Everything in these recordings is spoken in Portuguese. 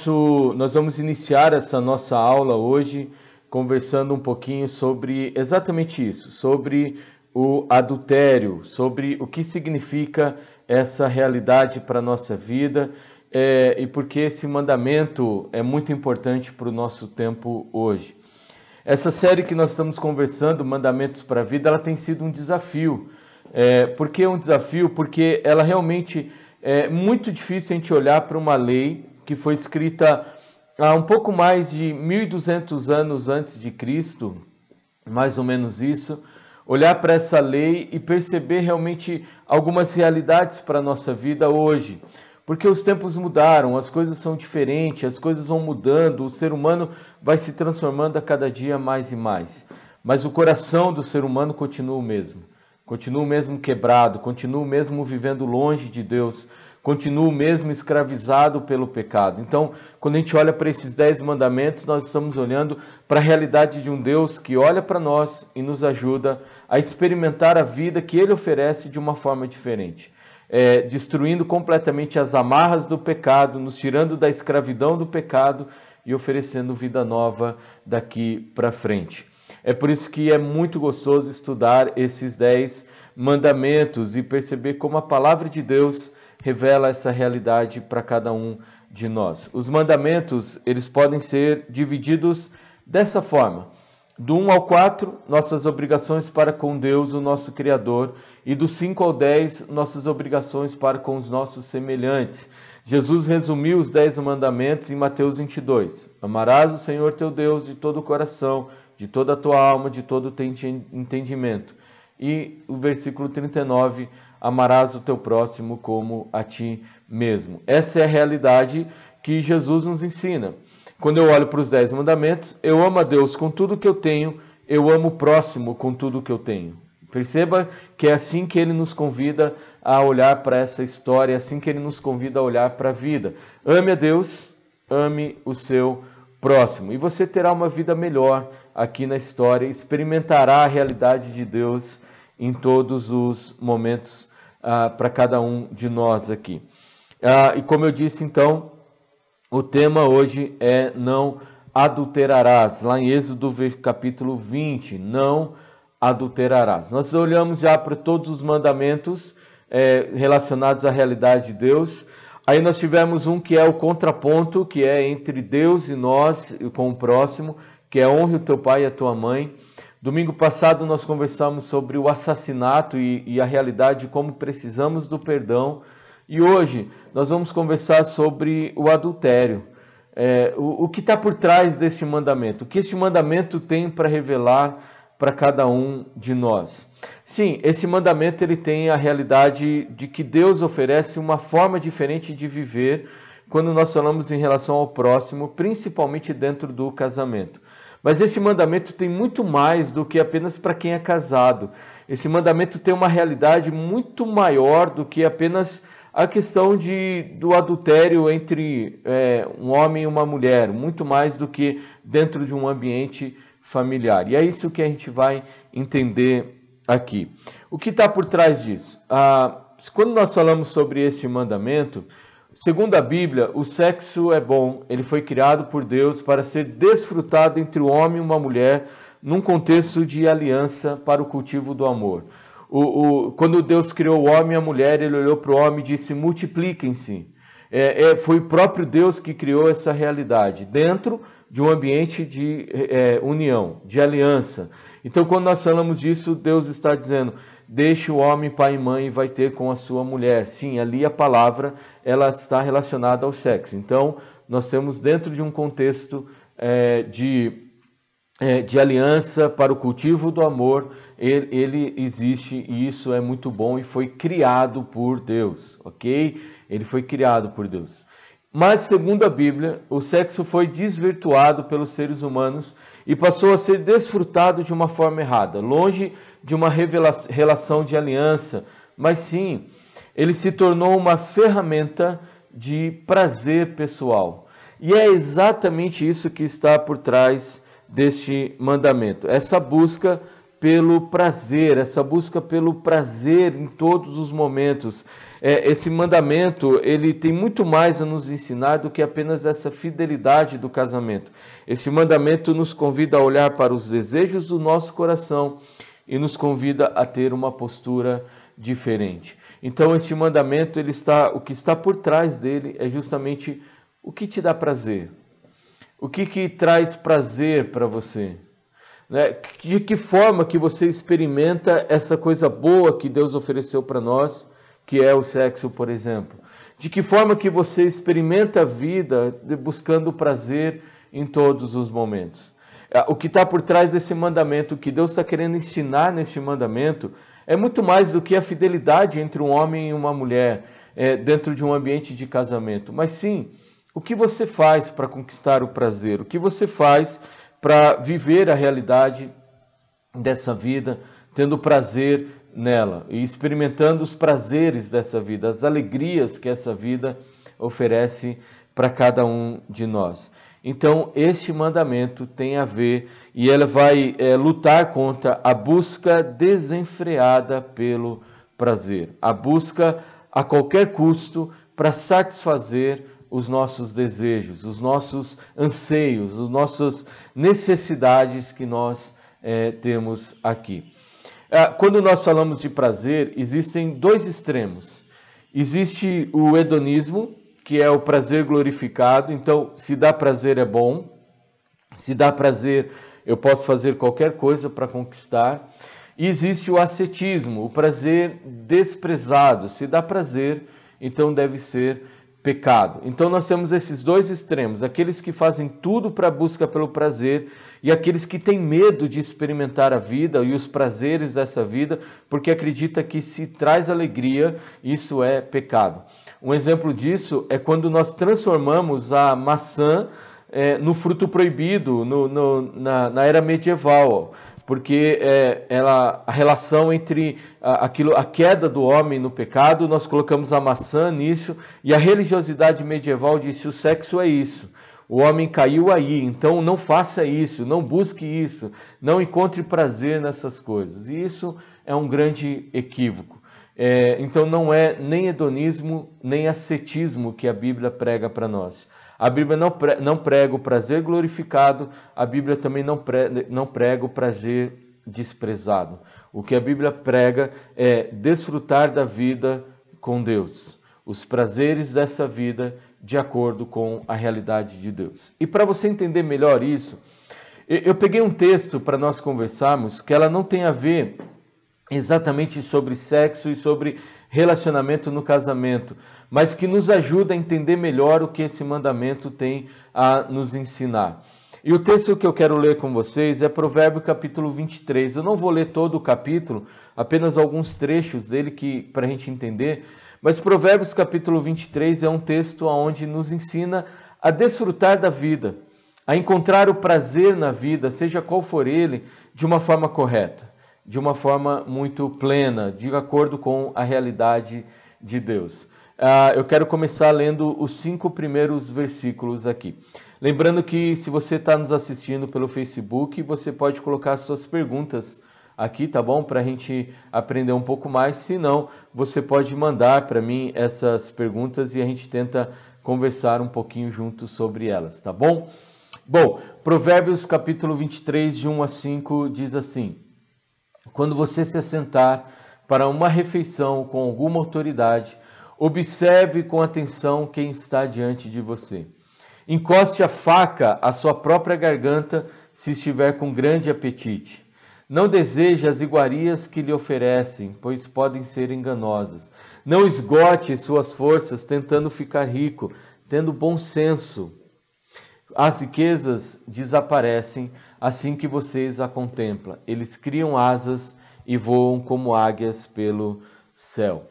nosso, nós vamos iniciar essa nossa aula hoje conversando um pouquinho sobre exatamente isso, sobre o adultério, sobre o que significa essa realidade para a nossa vida é, e porque esse mandamento é muito importante para o nosso tempo hoje. Essa série que nós estamos conversando, Mandamentos para a Vida, ela tem sido um desafio. É, por que um desafio? Porque ela realmente é muito difícil a gente olhar para uma lei que foi escrita há um pouco mais de 1200 anos antes de Cristo, mais ou menos isso, olhar para essa lei e perceber realmente algumas realidades para a nossa vida hoje. Porque os tempos mudaram, as coisas são diferentes, as coisas vão mudando, o ser humano vai se transformando a cada dia mais e mais. Mas o coração do ser humano continua o mesmo. Continua o mesmo quebrado, continua o mesmo vivendo longe de Deus, continuo mesmo escravizado pelo pecado. Então, quando a gente olha para esses dez mandamentos, nós estamos olhando para a realidade de um Deus que olha para nós e nos ajuda a experimentar a vida que Ele oferece de uma forma diferente. É, destruindo completamente as amarras do pecado, nos tirando da escravidão do pecado e oferecendo vida nova daqui para frente. É por isso que é muito gostoso estudar esses dez mandamentos e perceber como a palavra de Deus revela essa realidade para cada um de nós. Os mandamentos, eles podem ser divididos dessa forma: do 1 ao 4, nossas obrigações para com Deus, o nosso Criador, e do 5 ao 10, nossas obrigações para com os nossos semelhantes. Jesus resumiu os dez mandamentos em Mateus 22. Amarás o Senhor teu Deus de todo o coração, de toda a tua alma, de todo o teu entendimento. E o versículo 39, amarás o teu próximo como a ti mesmo. Essa é a realidade que Jesus nos ensina. Quando eu olho para os dez mandamentos, eu amo a Deus com tudo que eu tenho, eu amo o próximo com tudo que eu tenho. Perceba que é assim que ele nos convida a olhar para essa história, é assim que ele nos convida a olhar para a vida. Ame a Deus, ame o seu próximo. E você terá uma vida melhor aqui na história, experimentará a realidade de Deus em todos os momentos ah, para cada um de nós aqui. Ah, e como eu disse, então, o tema hoje é não adulterarás, lá em Êxodo capítulo 20, não adulterarás. Nós olhamos já para todos os mandamentos é, relacionados à realidade de Deus. Aí nós tivemos um que é o contraponto, que é entre Deus e nós, com o próximo, que é honre o teu pai e a tua mãe. Domingo passado nós conversamos sobre o assassinato e, e, a realidade de como precisamos do perdão. E hoje nós vamos conversar sobre o adultério. É, o, o que está por trás deste mandamento? O que este mandamento tem para revelar para cada um de nós? Sim, esse mandamento ele tem a realidade de que Deus oferece uma forma diferente de viver quando nós falamos em relação ao próximo, principalmente dentro do casamento. Mas esse mandamento tem muito mais do que apenas para quem é casado. Esse mandamento tem uma realidade muito maior do que apenas a questão de, do adultério entre é, um homem e uma mulher, muito mais do que dentro de um ambiente familiar. E é isso que a gente vai entender aqui. O que está por trás disso? Ah, quando nós falamos sobre esse mandamento, Segundo a Bíblia, o sexo é bom, ele foi criado por Deus para ser desfrutado entre o homem e uma mulher num contexto de aliança para o cultivo do amor. O, o, quando Deus criou o homem e a mulher, ele olhou para o homem e disse: multipliquem-se. É, é, foi o próprio Deus que criou essa realidade, dentro de um ambiente de é, união, de aliança. Então, quando nós falamos disso, Deus está dizendo: deixe o homem pai e mãe e vai ter com a sua mulher. Sim, ali a palavra ela está relacionada ao sexo. Então, nós temos dentro de um contexto é, de, é, de aliança para o cultivo do amor, ele, ele, existe e isso é muito bom e foi criado por Deus, ok? Ele foi criado por Deus. Mas, segundo a Bíblia, o sexo foi desvirtuado pelos seres humanos e passou a ser desfrutado de uma forma errada, longe de uma relação de aliança, mas sim, ele se tornou uma ferramenta de prazer pessoal. E é exatamente isso que está por trás deste mandamento. Essa busca pelo prazer, essa busca pelo prazer em todos os momentos. É, esse mandamento ele tem muito mais a nos ensinar do que apenas essa fidelidade do casamento. Este mandamento nos convida a olhar para os desejos do nosso coração e nos convida a ter uma postura diferente. Então este mandamento ele está, o que está por trás dele é justamente o que te dá prazer, o que, que traz prazer para você. Né? De que forma que você experimenta essa coisa boa que Deus ofereceu para nós, que é o sexo, por exemplo? De que forma que você experimenta a vida buscando prazer em todos os momentos? É, o que está por trás desse mandamento, o que Deus está querendo ensinar neste mandamento, é muito mais do que a fidelidade entre um homem e uma mulher é, dentro de um ambiente de casamento, mas sim o que você faz para conquistar o prazer, o que você faz para viver a realidade dessa vida, tendo prazer nela e experimentando os prazeres dessa vida, as alegrias que essa vida oferece para cada um de nós. Então, este mandamento tem a ver e ela vai é, lutar contra a busca desenfreada pelo prazer, a busca a qualquer custo para satisfazer os nossos desejos, os nossos anseios, as nossas necessidades que nós é, temos aqui. É, quando nós falamos de prazer, existem dois extremos. Existe o hedonismo, que é o prazer glorificado. Então, se dá prazer é bom. Se dá prazer, eu posso fazer qualquer coisa para conquistar. E existe o ascetismo, o prazer desprezado. Se dá prazer, então deve ser pecado. Então nós temos esses dois extremos, aqueles que fazem tudo para a busca pelo prazer e aqueles que têm medo de experimentar a vida e os prazeres dessa vida, porque acredita que se traz alegria, isso é pecado. Um exemplo disso é quando nós transformamos a maçã é, no fruto proibido no, no, na, na, era medieval porque é, ela, a relação entre a, aquilo, a queda do homem no pecado, nós colocamos a maçã nisso, e a religiosidade medieval disse: o sexo é isso. O homem caiu aí, então não faça isso, não busque isso, não encontre prazer nessas coisas. E isso é um grande equívoco. É, então não é nem hedonismo, nem ascetismo que a Bíblia prega para nós. A Bíblia não, prega, não prega o prazer glorificado, a Bíblia também não prega, não prega o prazer desprezado. O que a Bíblia prega é desfrutar da vida com Deus, os prazeres dessa vida de acordo com a realidade de Deus. E para você entender melhor isso, eu peguei um texto para nós conversarmos que ela não tem a ver exatamente sobre sexo e sobre relacionamento no casamento, mas que nos ajuda a entender melhor o que esse mandamento tem a nos ensinar. E o texto que eu quero ler com vocês é Provérbio capítulo 23. Eu não vou ler todo o capítulo, apenas alguns trechos dele que para a gente entender. Mas Provérbios capítulo 23 é um texto onde nos ensina a desfrutar da vida, a encontrar o prazer na vida, seja qual for ele, de uma forma correta de uma forma muito plena, de acordo com a realidade de Deus. Uh, eu quero começar lendo os cinco primeiros versículos aqui. Lembrando que se você está nos assistindo pelo Facebook, você pode colocar suas perguntas aqui, tá bom? Para a gente aprender um pouco mais. Se não, você pode mandar para mim essas perguntas e a gente tenta conversar um pouquinho juntos sobre elas, tá bom? Bom, Provérbios capítulo 23, de 1 a 5 diz assim. Quando você se assentar para uma refeição com alguma autoridade, observe com atenção quem está diante de você. Encoste a faca à sua própria garganta se estiver com grande apetite. Não deseje as iguarias que lhe oferecem, pois podem ser enganosas. Não esgote suas forças tentando ficar rico, tendo bom senso. As riquezas desaparecem assim que vocês a contemplam. Eles criam asas e voam como águias pelo céu.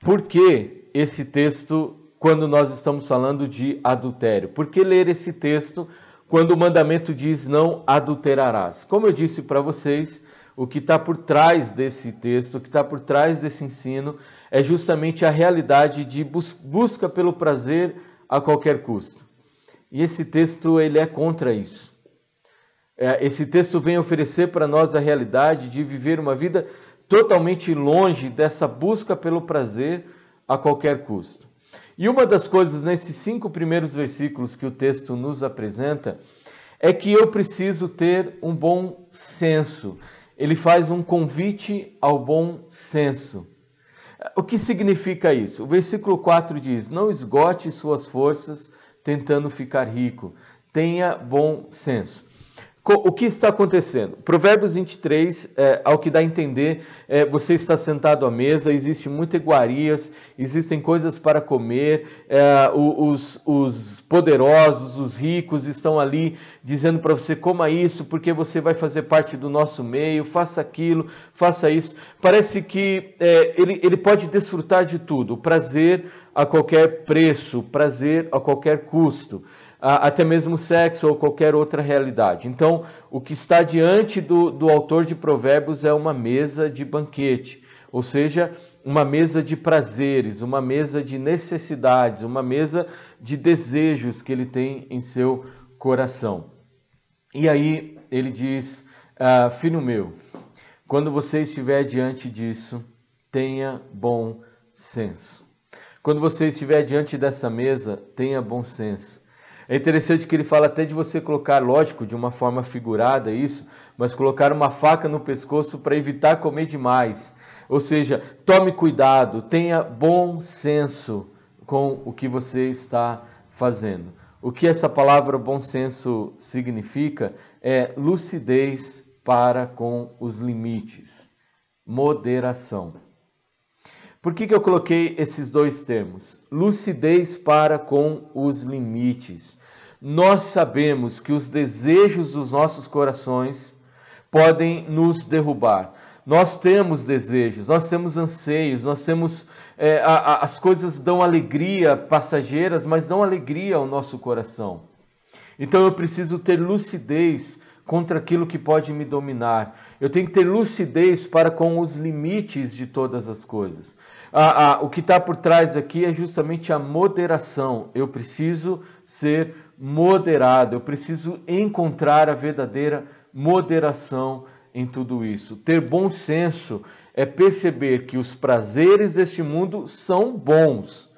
Por que esse texto quando nós estamos falando de adultério? Por que ler esse texto quando o mandamento diz não adulterarás? Como eu disse para vocês, o que está por trás desse texto, o que está por trás desse ensino, é justamente a realidade de busca pelo prazer a qualquer custo. E esse texto ele é contra isso. É, esse texto vem oferecer para nós a realidade de viver uma vida totalmente longe dessa busca pelo prazer a qualquer custo. E uma das coisas nesses cinco primeiros versículos que o texto nos apresenta é que eu preciso ter um bom senso. Ele faz um convite ao bom senso. O que significa isso? O versículo 4 diz: Não esgote suas forças tentando ficar rico, tenha bom senso. O que está acontecendo? Provérbios 23, é, ao que dá a entender, é, você está sentado à mesa, existe muitas iguarias, existem coisas para comer, é, os, os, poderosos, os ricos estão ali dizendo para você: coma isso, porque você vai fazer parte do nosso meio, faça aquilo, faça isso. Parece que é, ele, ele pode desfrutar de tudo, prazer a qualquer preço, prazer a qualquer custo até mesmo sexo ou qualquer outra realidade. Então, o que está diante do, do autor de Provérbios é uma mesa de banquete, ou seja, uma mesa de prazeres, uma mesa de necessidades, uma mesa de desejos que ele tem em seu coração. E aí ele diz: ah, Filho meu, quando você estiver diante disso, tenha bom senso. Quando você estiver diante dessa mesa, tenha bom senso. É interessante que ele fala até de você colocar, lógico, de uma forma figurada isso, mas colocar uma faca no pescoço para evitar comer demais. Ou seja, tome cuidado, tenha bom senso com o que você está fazendo. O que essa palavra bom senso significa é lucidez para com os limites, moderação. Por que, que eu coloquei esses dois termos? Lucidez para com os limites. Nós sabemos que os desejos dos nossos corações podem nos derrubar. Nós temos desejos, nós temos anseios, nós temos. É, a, a, as coisas dão alegria passageiras, mas dão alegria ao nosso coração. Então eu preciso ter lucidez contra aquilo que pode me dominar. Eu tenho que ter lucidez para com os limites de todas as coisas ah, ah, o que está por trás aqui é justamente a moderação. Eu preciso ser moderado, eu preciso encontrar a verdadeira moderação em tudo isso. Ter bom senso é perceber que os prazeres deste mundo são bons,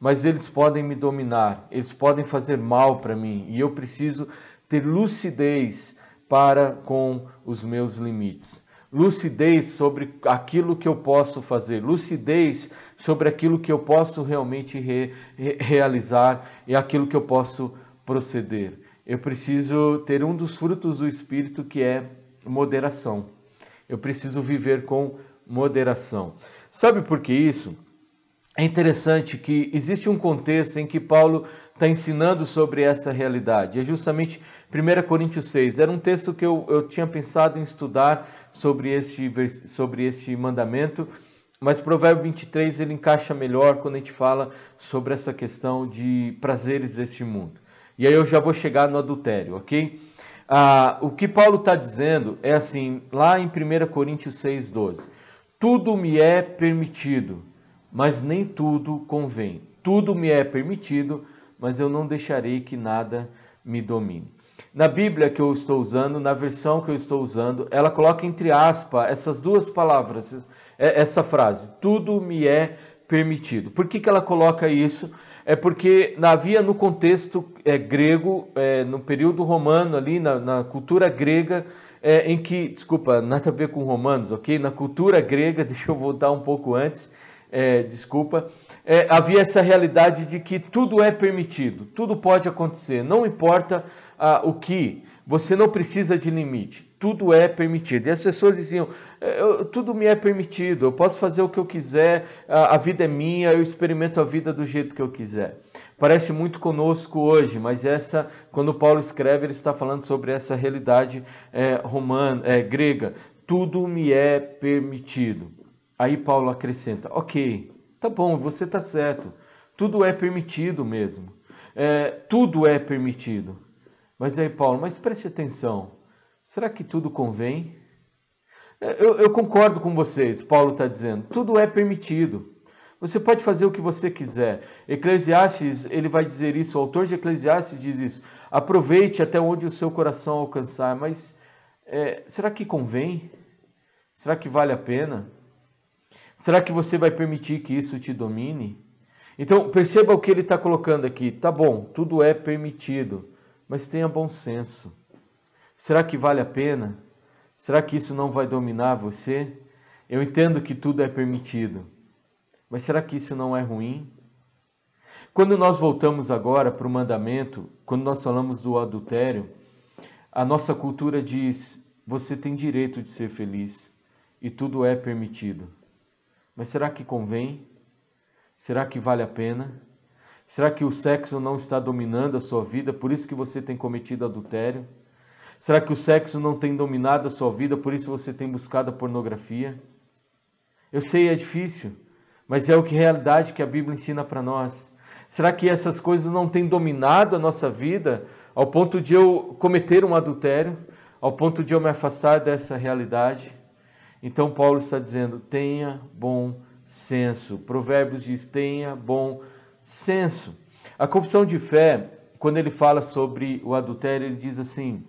mas eles podem me dominar, eles podem fazer mal para mim e eu preciso ter lucidez para com os meus limites lucidez sobre aquilo que eu posso fazer, lucidez sobre aquilo que eu posso realmente re, re, realizar e aquilo que eu posso proceder. Eu preciso ter um dos frutos do Espírito que é moderação. Eu preciso viver com moderação. Sabe por que isso? É interessante que existe um contexto em que Paulo está ensinando sobre essa realidade. É justamente 1 Coríntios 6. Era um texto que eu, eu tinha pensado em estudar sobre este, sobre este mandamento, mas Provérbio 23 ele encaixa melhor quando a gente fala sobre essa questão de prazeres deste mundo. E aí eu já vou chegar no adultério, ok? Ah, o que Paulo está dizendo é assim, lá em 1 Coríntios 6,12: Tudo me é permitido, mas nem tudo convém. Tudo me é permitido, mas eu não deixarei que nada me domine. Na Bíblia que eu estou usando, na versão que eu estou usando, ela coloca entre aspas essas duas palavras, é, essa frase: tudo me é permitido. Por que, que ela coloca isso? É porque havia no contexto é, grego, é, no período romano, ali na, na cultura grega, é, em que, desculpa, nada a ver com romanos, ok? Na cultura grega, deixa eu voltar um pouco antes, é, desculpa, é, havia essa realidade de que tudo é permitido, tudo pode acontecer, não importa ah, o que, você não precisa de limite, tudo é permitido. E as pessoas diziam: eu, tudo me é permitido, eu posso fazer o que eu quiser, a, a vida é minha, eu experimento a vida do jeito que eu quiser. Parece muito conosco hoje, mas essa, quando Paulo escreve, ele está falando sobre essa realidade é, romana, é, grega. Tudo me é permitido. Aí Paulo acrescenta: ok, tá bom, você está certo. Tudo é permitido mesmo. É, tudo é permitido. Mas aí, Paulo, mas preste atenção. Será que tudo convém? Eu, eu concordo com vocês, Paulo está dizendo. Tudo é permitido. Você pode fazer o que você quiser. Eclesiastes, ele vai dizer isso, o autor de Eclesiastes diz isso. Aproveite até onde o seu coração alcançar, mas é, será que convém? Será que vale a pena? Será que você vai permitir que isso te domine? Então, perceba o que ele está colocando aqui. Tá bom, tudo é permitido, mas tenha bom senso. Será que vale a pena? Será que isso não vai dominar você? Eu entendo que tudo é permitido, mas será que isso não é ruim? Quando nós voltamos agora para o mandamento, quando nós falamos do adultério, a nossa cultura diz: você tem direito de ser feliz e tudo é permitido. Mas será que convém? Será que vale a pena? Será que o sexo não está dominando a sua vida, por isso que você tem cometido adultério? Será que o sexo não tem dominado a sua vida, por isso você tem buscado a pornografia? Eu sei, é difícil, mas é o que realidade que a Bíblia ensina para nós. Será que essas coisas não têm dominado a nossa vida ao ponto de eu cometer um adultério, ao ponto de eu me afastar dessa realidade? Então Paulo está dizendo: tenha bom senso. Provérbios diz: tenha bom senso. A confissão de fé, quando ele fala sobre o adultério, ele diz assim: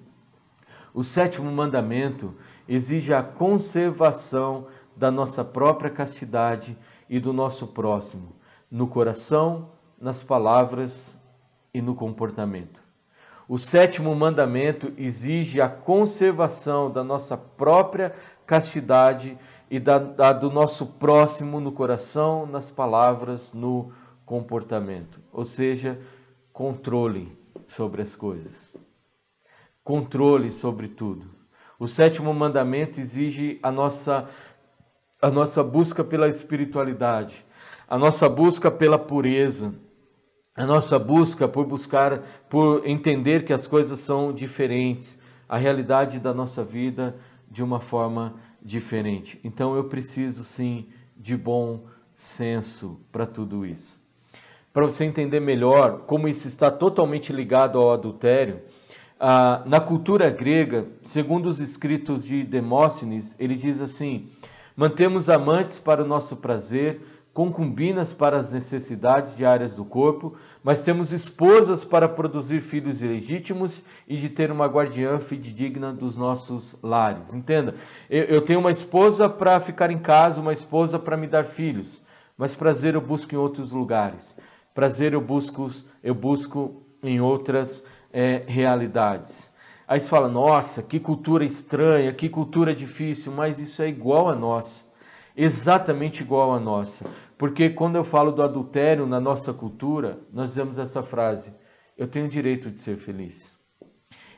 o sétimo mandamento exige a conservação da nossa própria castidade e do nosso próximo, no coração, nas palavras e no comportamento. O sétimo mandamento exige a conservação da nossa própria castidade e da, da, do nosso próximo no coração, nas palavras, no comportamento. Ou seja, controle sobre as coisas. Controle sobre tudo. O sétimo mandamento exige a nossa a nossa busca pela espiritualidade, a nossa busca pela pureza, a nossa busca por buscar, por entender que as coisas são diferentes, a realidade da nossa vida de uma forma diferente. Então eu preciso sim de bom senso para tudo isso. Para você entender melhor como isso está totalmente ligado ao adultério, ah, na cultura grega, segundo os escritos de Demóstenes, ele diz assim: Mantemos amantes para o nosso prazer, concubinas para as necessidades diárias do corpo, mas temos esposas para produzir filhos ilegítimos e de ter uma guardiã fidedigna dos nossos lares. Entenda, eu, tenho uma esposa para ficar em casa, uma esposa para me dar filhos, mas prazer eu busco em outros lugares. Prazer eu busco, eu busco em outras é, realidades. Aí você fala, nossa, que cultura estranha, que cultura difícil, mas isso é igual a nossa, exatamente igual a nossa. Porque quando eu falo do adultério na nossa cultura, nós dizemos essa frase: eu tenho direito de ser feliz.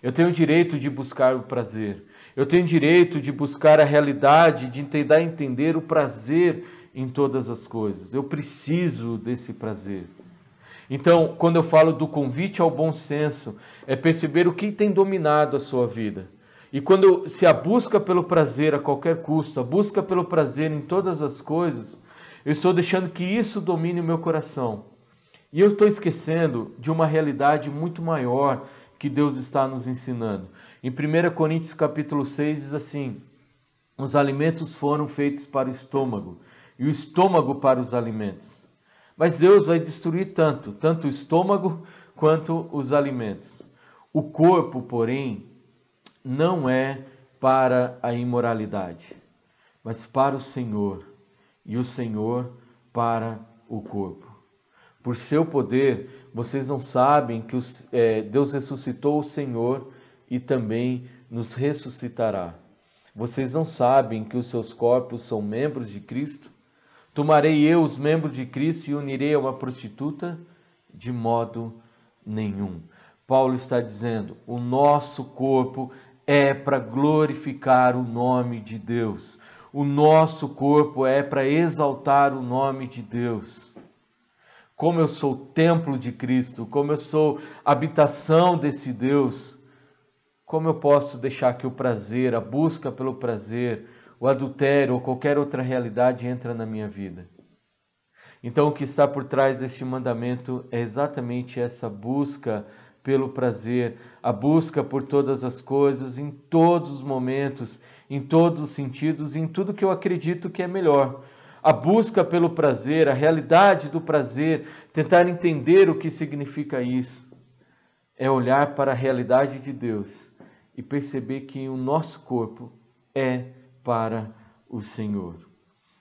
Eu tenho direito de buscar o prazer. Eu tenho direito de buscar a realidade, de tentar entender o prazer em todas as coisas. Eu preciso desse prazer. Então, quando eu falo do convite ao bom senso, é perceber o que tem dominado a sua vida. E quando se a busca pelo prazer a qualquer custo, a busca pelo prazer em todas as coisas, eu estou deixando que isso domine o meu coração. E eu estou esquecendo de uma realidade muito maior que Deus está nos ensinando. Em 1 Coríntios capítulo 6 diz assim: Os alimentos foram feitos para o estômago, e o estômago para os alimentos. Mas Deus vai destruir tanto, tanto o estômago quanto os alimentos. O corpo, porém, não é para a imoralidade, mas para o Senhor, e o Senhor para o corpo. Por seu poder, vocês não sabem que os, é, Deus ressuscitou o Senhor e também nos ressuscitará. Vocês não sabem que os seus corpos são membros de Cristo? Tomarei eu os membros de Cristo e unirei a uma prostituta? De modo nenhum. Paulo está dizendo: o nosso corpo é para glorificar o nome de Deus. O nosso corpo é para exaltar o nome de Deus. Como eu sou templo de Cristo, como eu sou habitação desse Deus, como eu posso deixar que o prazer, a busca pelo prazer, o adultério ou qualquer outra realidade entra na minha vida. Então, o que está por trás deste mandamento é exatamente essa busca pelo prazer, a busca por todas as coisas, em todos os momentos, em todos os sentidos, em tudo que eu acredito que é melhor. a busca pelo prazer, a realidade do prazer, tentar entender o que significa isso, é olhar para a realidade de Deus e perceber que o nosso corpo é para o Senhor.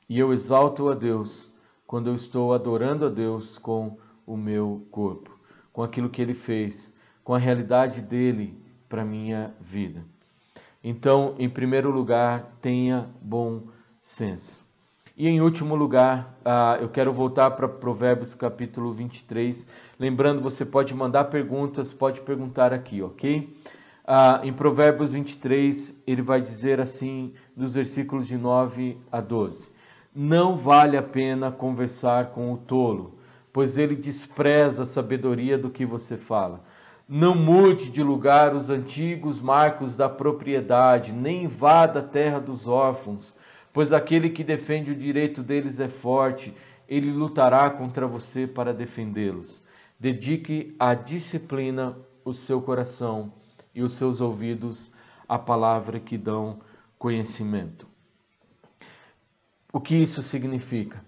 E eu exalto a Deus quando eu estou adorando a Deus com o meu corpo, com aquilo que ele fez, com a realidade dele para minha vida. Então, em primeiro lugar, tenha bom senso. E em último lugar, uh, eu quero voltar para Provérbios capítulo 23. Lembrando, você pode mandar perguntas, pode perguntar aqui, ok? Uh, em Provérbios 23, ele vai dizer assim, nos versículos de 9 a 12: Não vale a pena conversar com o tolo, pois ele despreza a sabedoria do que você fala. Não mude de lugar os antigos marcos da propriedade, nem invada a terra dos órfãos pois aquele que defende o direito deles é forte, ele lutará contra você para defendê-los. Dedique à disciplina o seu coração e os seus ouvidos à palavra que dão conhecimento. O que isso significa?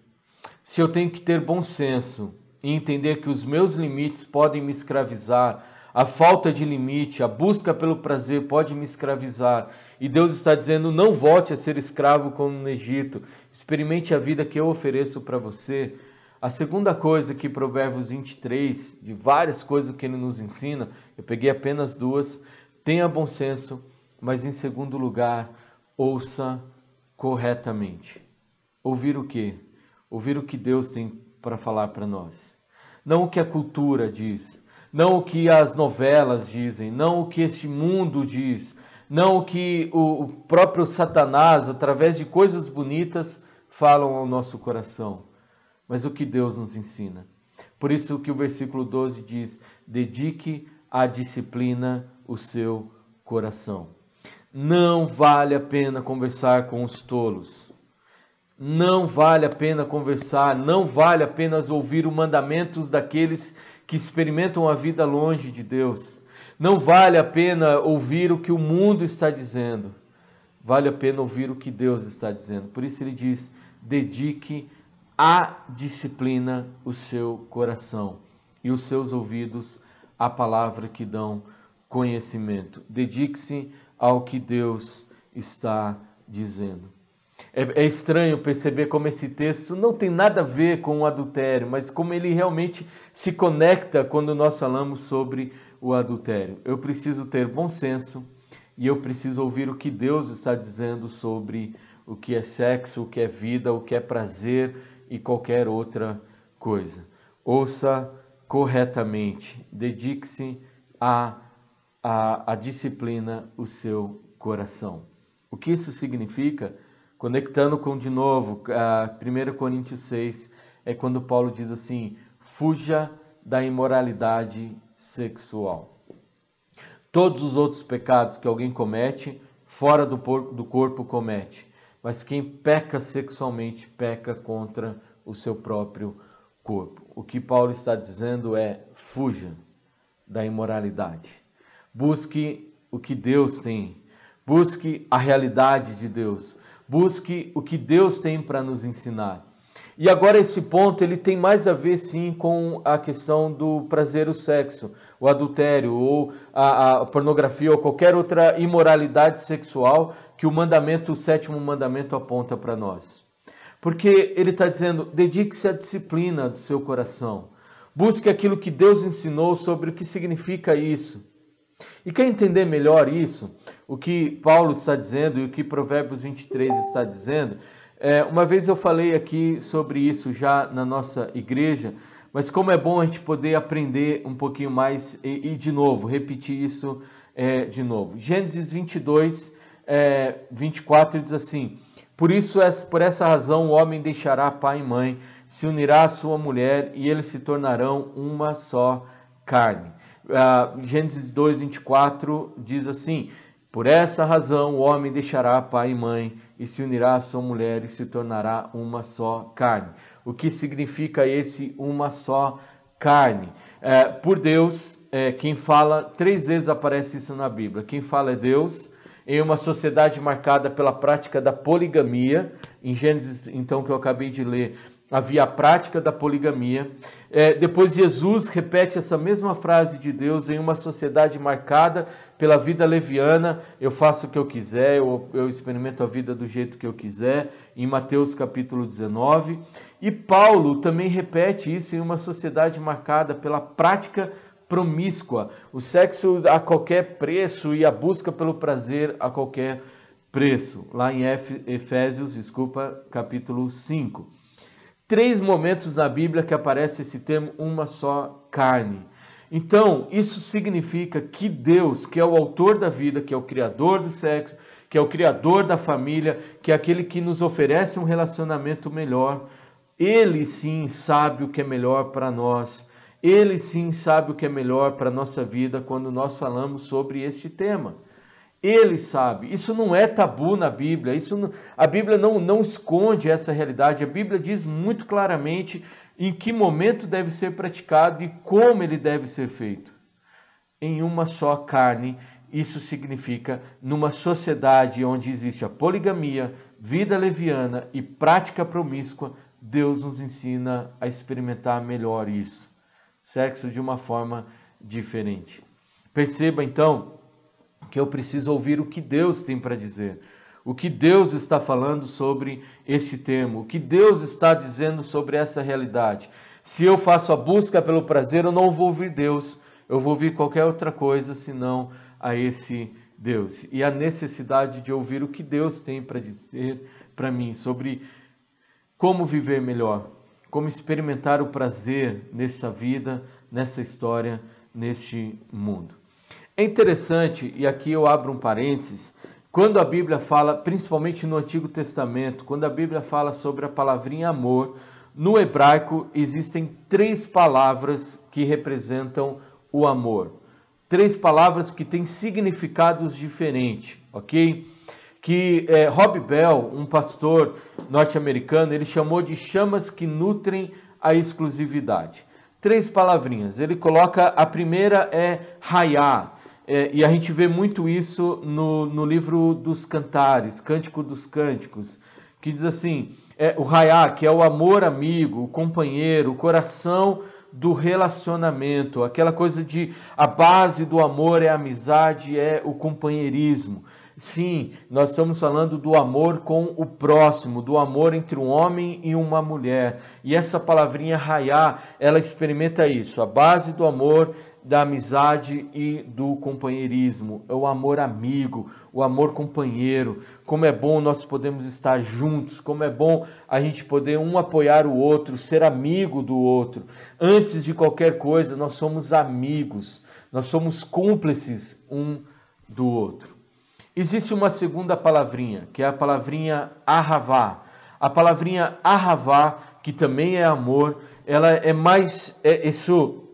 Se eu tenho que ter bom senso e entender que os meus limites podem me escravizar, a falta de limite, a busca pelo prazer pode me escravizar. E Deus está dizendo: não volte a ser escravo como no Egito. Experimente a vida que eu ofereço para você. A segunda coisa que Provérbios 23, de várias coisas que ele nos ensina, eu peguei apenas duas. Tenha bom senso, mas em segundo lugar, ouça corretamente. Ouvir o quê? Ouvir o que Deus tem para falar para nós. Não o que a cultura diz, não o que as novelas dizem, não o que este mundo diz, não o que o próprio Satanás, através de coisas bonitas, falam ao nosso coração, mas o que Deus nos ensina. Por isso que o versículo 12 diz: dedique à disciplina o seu coração. Não vale a pena conversar com os tolos. Não vale a pena conversar, não vale a pena ouvir os mandamentos daqueles que experimentam a vida longe de Deus. Não vale a pena ouvir o que o mundo está dizendo, vale a pena ouvir o que Deus está dizendo. Por isso ele diz: dedique à disciplina o seu coração e os seus ouvidos à palavra que dão conhecimento. Dedique-se ao que Deus está dizendo. É, é, estranho perceber como esse texto não tem nada a ver com o adultério, mas como ele realmente se conecta quando nós falamos sobre o adultério. Eu preciso ter bom senso e eu preciso ouvir o que Deus está dizendo sobre o que é sexo, o que é vida, o que é prazer e qualquer outra coisa. Ouça corretamente, dedique-se à, à, à disciplina o seu coração. O que isso significa? Conectando com, de novo, a 1 Coríntios 6, é quando Paulo diz assim: fuja da imoralidade sexual. Todos os outros pecados que alguém comete, fora do, do corpo comete. Mas quem peca sexualmente, peca contra o seu próprio corpo. O que Paulo está dizendo é: fuja da imoralidade. Busque o que Deus tem. Busque a realidade de Deus busque o que Deus tem para nos ensinar. E agora esse ponto ele tem mais a ver sim com a questão do prazer o sexo, o adultério ou a, a, pornografia ou qualquer outra imoralidade sexual que o mandamento, o sétimo mandamento aponta para nós. Porque ele está dizendo, dedique-se à disciplina do seu coração. Busque aquilo que Deus ensinou sobre o que significa isso. E quer entender melhor isso, o que Paulo está dizendo e o que Provérbios 23 está dizendo? É, uma vez eu falei aqui sobre isso já na nossa igreja, mas como é bom a gente poder aprender um pouquinho mais e, e de novo, repetir isso é, de novo. Gênesis 22, é, 24 diz assim: Por isso, por essa razão, o homem deixará pai e mãe, se unirá à sua mulher e eles se tornarão uma só carne. Uh, Gênesis 2, 24 diz assim: Por essa razão o homem deixará pai e mãe e se unirá à sua mulher e se tornará uma só carne. O que significa esse uma só carne? É, por Deus, é, quem fala, três vezes aparece isso na Bíblia. Quem fala é Deus, em uma sociedade marcada pela prática da poligamia. Em Gênesis, então, que eu acabei de ler, havia a prática da poligamia. É, depois Jesus repete essa mesma frase de Deus em uma sociedade marcada pela vida leviana. Eu faço o que eu quiser, eu, eu experimento a vida do jeito que eu quiser. Em Mateus capítulo 19. E Paulo também repete isso em uma sociedade marcada pela prática promíscua, o sexo a qualquer preço e a busca pelo prazer a qualquer preço. Lá em Efésios, desculpa, capítulo 5 três momentos na Bíblia que aparece esse termo uma só carne. Então, isso significa que Deus, que é o autor da vida, que é o criador do sexo, que é o criador da família, que é aquele que nos oferece um relacionamento melhor, ele sim sabe o que é melhor para nós. Ele sim sabe o que é melhor para a nossa vida quando nós falamos sobre este tema. Ele sabe. Isso não é tabu na Bíblia. Isso não, a Bíblia não, não esconde essa realidade. A Bíblia diz muito claramente em que momento deve ser praticado e como ele deve ser feito. Em uma só carne, isso significa numa sociedade onde existe a poligamia, vida leviana e prática promíscua, Deus nos ensina a experimentar melhor isso. Sexo de uma forma diferente. Perceba então que eu preciso ouvir o que Deus tem para dizer, o que Deus está falando sobre esse tema, o que Deus está dizendo sobre essa realidade. Se eu faço a busca pelo prazer, eu não vou ouvir Deus, eu vou ouvir qualquer outra coisa senão a esse Deus. E a necessidade de ouvir o que Deus tem para dizer para mim sobre como viver melhor, como experimentar o prazer nessa vida, nessa história, neste mundo. É interessante, e aqui eu abro um parênteses, quando a Bíblia fala, principalmente no Antigo Testamento, quando a Bíblia fala sobre a palavrinha amor, no hebraico existem três palavras que representam o amor. Três palavras que têm significados diferentes, ok? Que é, Rob Bell, um pastor norte-americano, ele chamou de chamas que nutrem a exclusividade. Três palavrinhas. Ele coloca a primeira é Hayá, é, e a gente vê muito isso no, no livro dos Cantares, Cântico dos Cânticos, que diz assim: é, o Raiá, que é o amor amigo, o companheiro, o coração do relacionamento, aquela coisa de a base do amor é a amizade, é o companheirismo. Sim, nós estamos falando do amor com o próximo, do amor entre um homem e uma mulher. E essa palavrinha raiá, ela experimenta isso. A base do amor da amizade e do companheirismo, é o amor amigo, o amor companheiro. Como é bom nós podemos estar juntos, como é bom a gente poder um apoiar o outro, ser amigo do outro. Antes de qualquer coisa, nós somos amigos, nós somos cúmplices um do outro. Existe uma segunda palavrinha, que é a palavrinha arravá. A palavrinha arravá, que também é amor, ela é mais. É, isso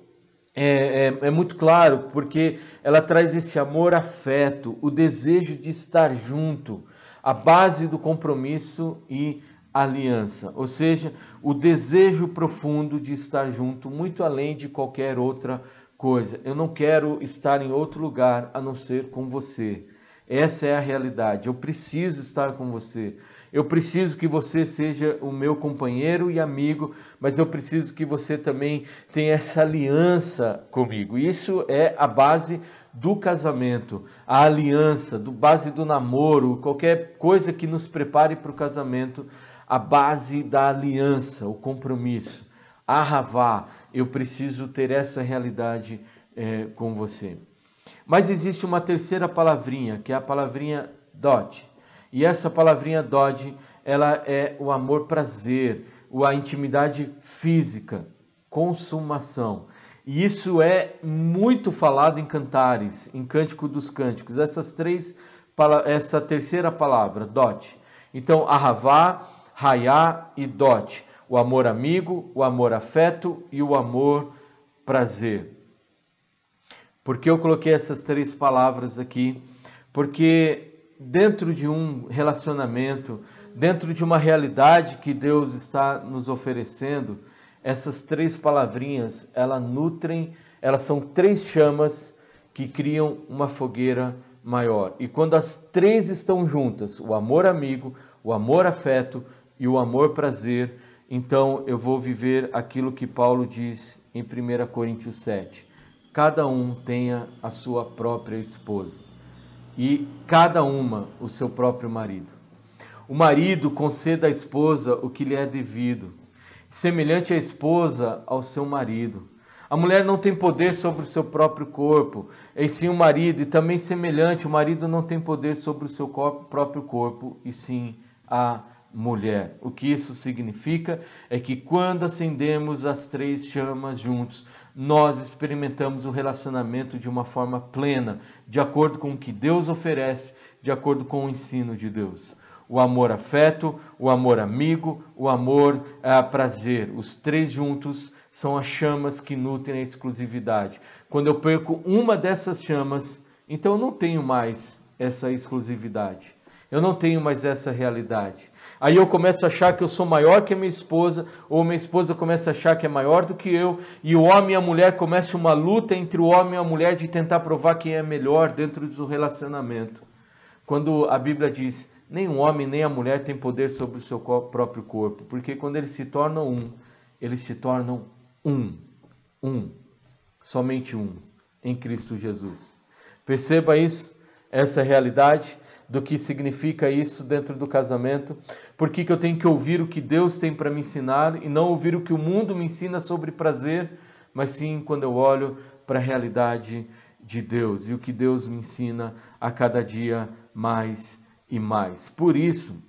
é, é, é, muito claro, porque ela traz esse amor afeto, o desejo de estar junto, a base do compromisso e aliança, ou seja, o desejo profundo de estar junto, muito além de qualquer outra coisa. Eu não quero estar em outro lugar a não ser com você. Essa é a realidade. Eu preciso estar com você. Eu preciso que você seja o meu companheiro e amigo, mas eu preciso que você também tenha essa aliança comigo. Isso é a base do casamento, a aliança, do base do namoro, qualquer coisa que nos prepare para o casamento, a base da aliança, o compromisso. Arravá, eu preciso ter essa realidade é, com você. Mas existe uma terceira palavrinha, que é a palavrinha dot. E essa palavrinha Dodge, ela é o amor prazer, a intimidade física, consumação. E isso é muito falado em cantares, em Cântico dos Cânticos. Essas três, essa terceira palavra, dot. Então, ahavá, raiá e dot. O amor amigo, o amor afeto e o amor prazer. Por que eu coloquei essas três palavras aqui? Porque dentro de um relacionamento, dentro de uma realidade que Deus está nos oferecendo, essas três palavrinhas, elas nutrem, elas são três chamas que criam uma fogueira maior. E quando as três estão juntas, o amor amigo, o amor afeto e o amor prazer, então eu vou viver aquilo que Paulo diz em 1 Coríntios 7. Cada um tenha a sua própria esposa e cada uma o seu próprio marido. O marido conceda à esposa o que lhe é devido, semelhante à esposa ao seu marido. A mulher não tem poder sobre o seu próprio corpo, e sim o marido, e também semelhante, o marido não tem poder sobre o seu corpo, próprio corpo, e sim a mulher. O que isso significa é que quando acendemos as três chamas juntos, nós experimentamos o relacionamento de uma forma plena, de acordo com o que Deus oferece, de acordo com o ensino de Deus. O amor afeto, o amor amigo, o amor a prazer, os três juntos são as chamas que nutrem a exclusividade. Quando eu perco uma dessas chamas, então eu não tenho mais essa exclusividade. Eu não tenho mais essa realidade. Aí eu começo a achar que eu sou maior que a minha esposa, ou minha esposa começa a achar que é maior do que eu, e o homem e a mulher começa uma luta entre o homem e a mulher de tentar provar quem é melhor dentro do relacionamento. Quando a Bíblia diz: nem o homem nem a mulher tem poder sobre o seu próprio corpo, porque quando eles se tornam um, eles se tornam um, um, somente um, em Cristo Jesus. Perceba isso, essa realidade do que significa isso dentro do casamento. Por que, que eu tenho que ouvir o que Deus tem para me ensinar e não ouvir o que o mundo me ensina sobre prazer, mas sim quando eu olho para a realidade de Deus e o que Deus me ensina a cada dia mais e mais. Por isso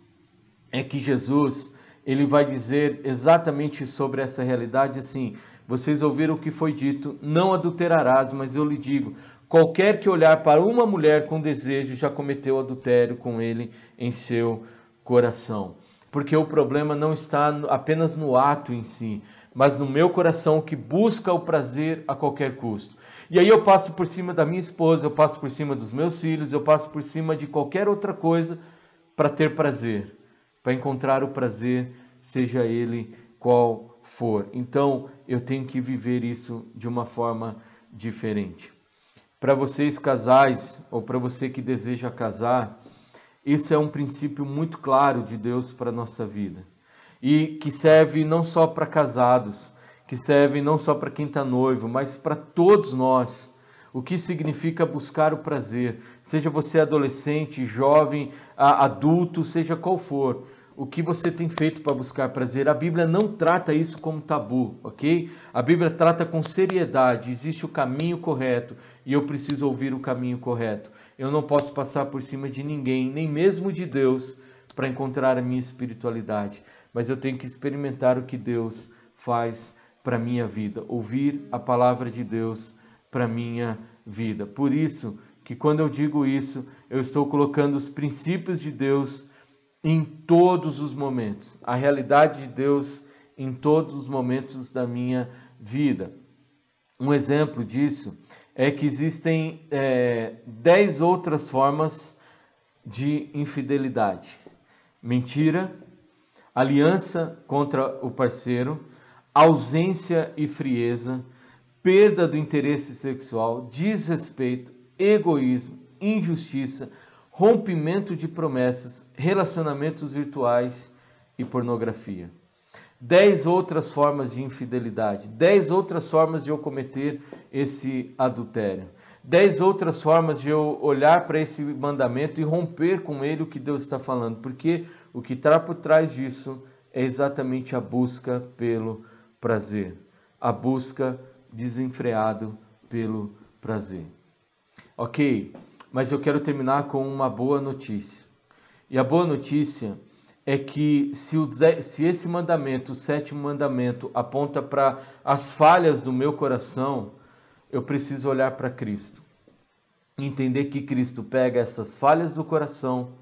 é que Jesus ele vai dizer exatamente sobre essa realidade assim: vocês ouviram o que foi dito, não adulterarás, mas eu lhe digo, Qualquer que olhar para uma mulher com desejo já cometeu adultério com ele em seu coração. Porque o problema não está apenas no ato em si, mas no meu coração que busca o prazer a qualquer custo. E aí eu passo por cima da minha esposa, eu passo por cima dos meus filhos, eu passo por cima de qualquer outra coisa para ter prazer, para encontrar o prazer, seja ele qual for. Então eu tenho que viver isso de uma forma diferente para vocês casais ou para você que deseja casar, isso é um princípio muito claro de Deus para a nossa vida e que serve não só para casados, que serve não só para quem está noivo, mas para todos nós. O que significa buscar o prazer, seja você adolescente, jovem, adulto, seja qual for o que você tem feito para buscar prazer. A Bíblia não trata isso como tabu, ok? A Bíblia trata com seriedade. Existe o caminho correto e eu preciso ouvir o caminho correto. Eu não posso passar por cima de ninguém, nem mesmo de Deus, para encontrar a minha espiritualidade. Mas eu tenho que experimentar o que Deus faz para minha vida, ouvir a palavra de Deus para minha vida. Por isso que quando eu digo isso, eu estou colocando os princípios de Deus em todos os momentos, a realidade de Deus em todos os momentos da minha vida. Um exemplo disso é que existem é, dez outras formas de infidelidade: mentira, aliança contra o parceiro, ausência e frieza, perda do interesse sexual, desrespeito, egoísmo, injustiça rompimento de promessas, relacionamentos virtuais e pornografia. Dez outras formas de infidelidade, dez outras formas de eu cometer esse adultério, dez outras formas de eu olhar para esse mandamento e romper com ele o que Deus está falando, porque o que está por trás disso é exatamente a busca pelo prazer, a busca desenfreado pelo prazer. Ok? mas eu quero terminar com uma boa notícia. E a boa notícia é que se, o, se esse mandamento, o sétimo mandamento, aponta para as falhas do meu coração, eu preciso olhar para Cristo. Entender que Cristo pega essas falhas do coração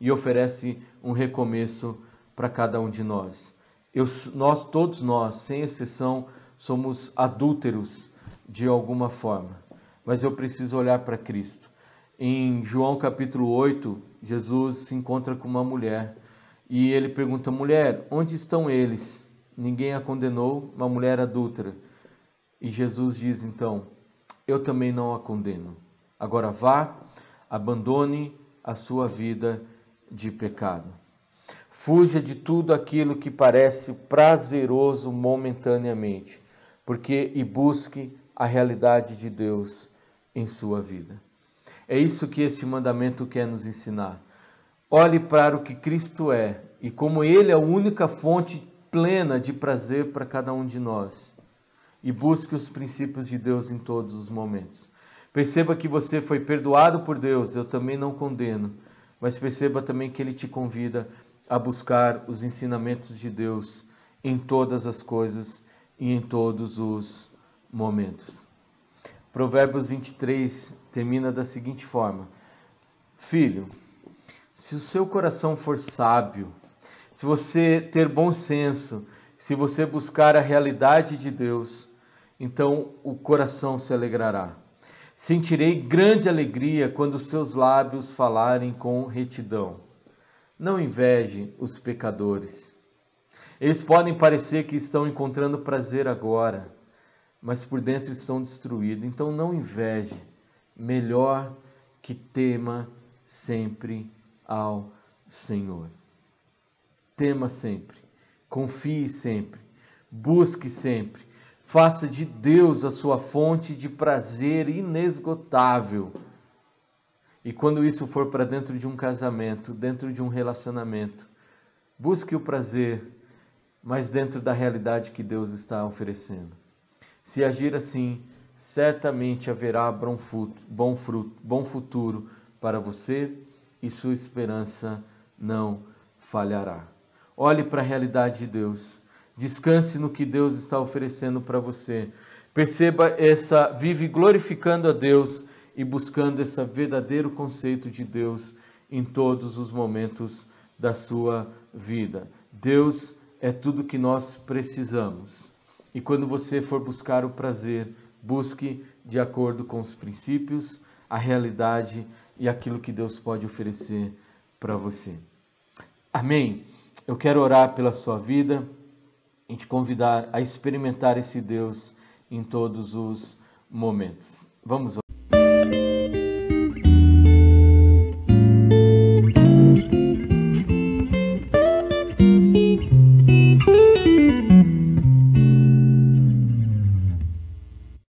e oferece um recomeço para cada um de nós. Eu, nós, todos nós, sem exceção, somos adúlteros de alguma forma, mas eu preciso olhar para Cristo. Em João capítulo 8, Jesus se encontra com uma mulher e ele pergunta: mulher, onde estão eles? Ninguém a condenou, uma mulher adúltera. E Jesus diz então: Eu também não a condeno. Agora vá, Abandone a sua vida de pecado. Fuja de tudo aquilo que parece prazeroso momentaneamente, porque e busque a realidade de Deus em sua vida. É isso que esse mandamento quer nos ensinar. Olhe para o que Cristo é e como Ele é a única fonte plena de prazer para cada um de nós. E busque os princípios de Deus em todos os momentos. Perceba que você foi perdoado por Deus, eu também não condeno, mas perceba também que Ele te convida a buscar os ensinamentos de Deus em todas as coisas e em todos os momentos. Provérbios 23 termina da seguinte forma: Filho, se o seu coração for sábio, se você ter bom senso, se você buscar a realidade de Deus, então o coração se alegrará. Sentirei grande alegria quando seus lábios falarem com retidão. Não inveje os pecadores. Eles podem parecer que estão encontrando prazer agora, mas por dentro estão destruídos. Então não inveje. Melhor que tema sempre ao Senhor. Tema sempre. Confie sempre. Busque sempre. Faça de Deus a sua fonte de prazer inesgotável e quando isso for para dentro de um casamento, dentro de um relacionamento, busque o prazer, mas dentro da realidade que Deus está oferecendo. Se agir assim, certamente haverá bom bom futuro para você e sua esperança não falhará. Olhe para a realidade de Deus. Descanse no que Deus está oferecendo para você. Perceba essa, vive glorificando a Deus e buscando esse verdadeiro conceito de Deus em todos os momentos da sua vida. Deus é tudo que nós precisamos. E quando você for buscar o prazer, busque de acordo com os princípios, a realidade e aquilo que Deus pode oferecer para você. Amém. Eu quero orar pela sua vida e te convidar a experimentar esse Deus em todos os momentos. Vamos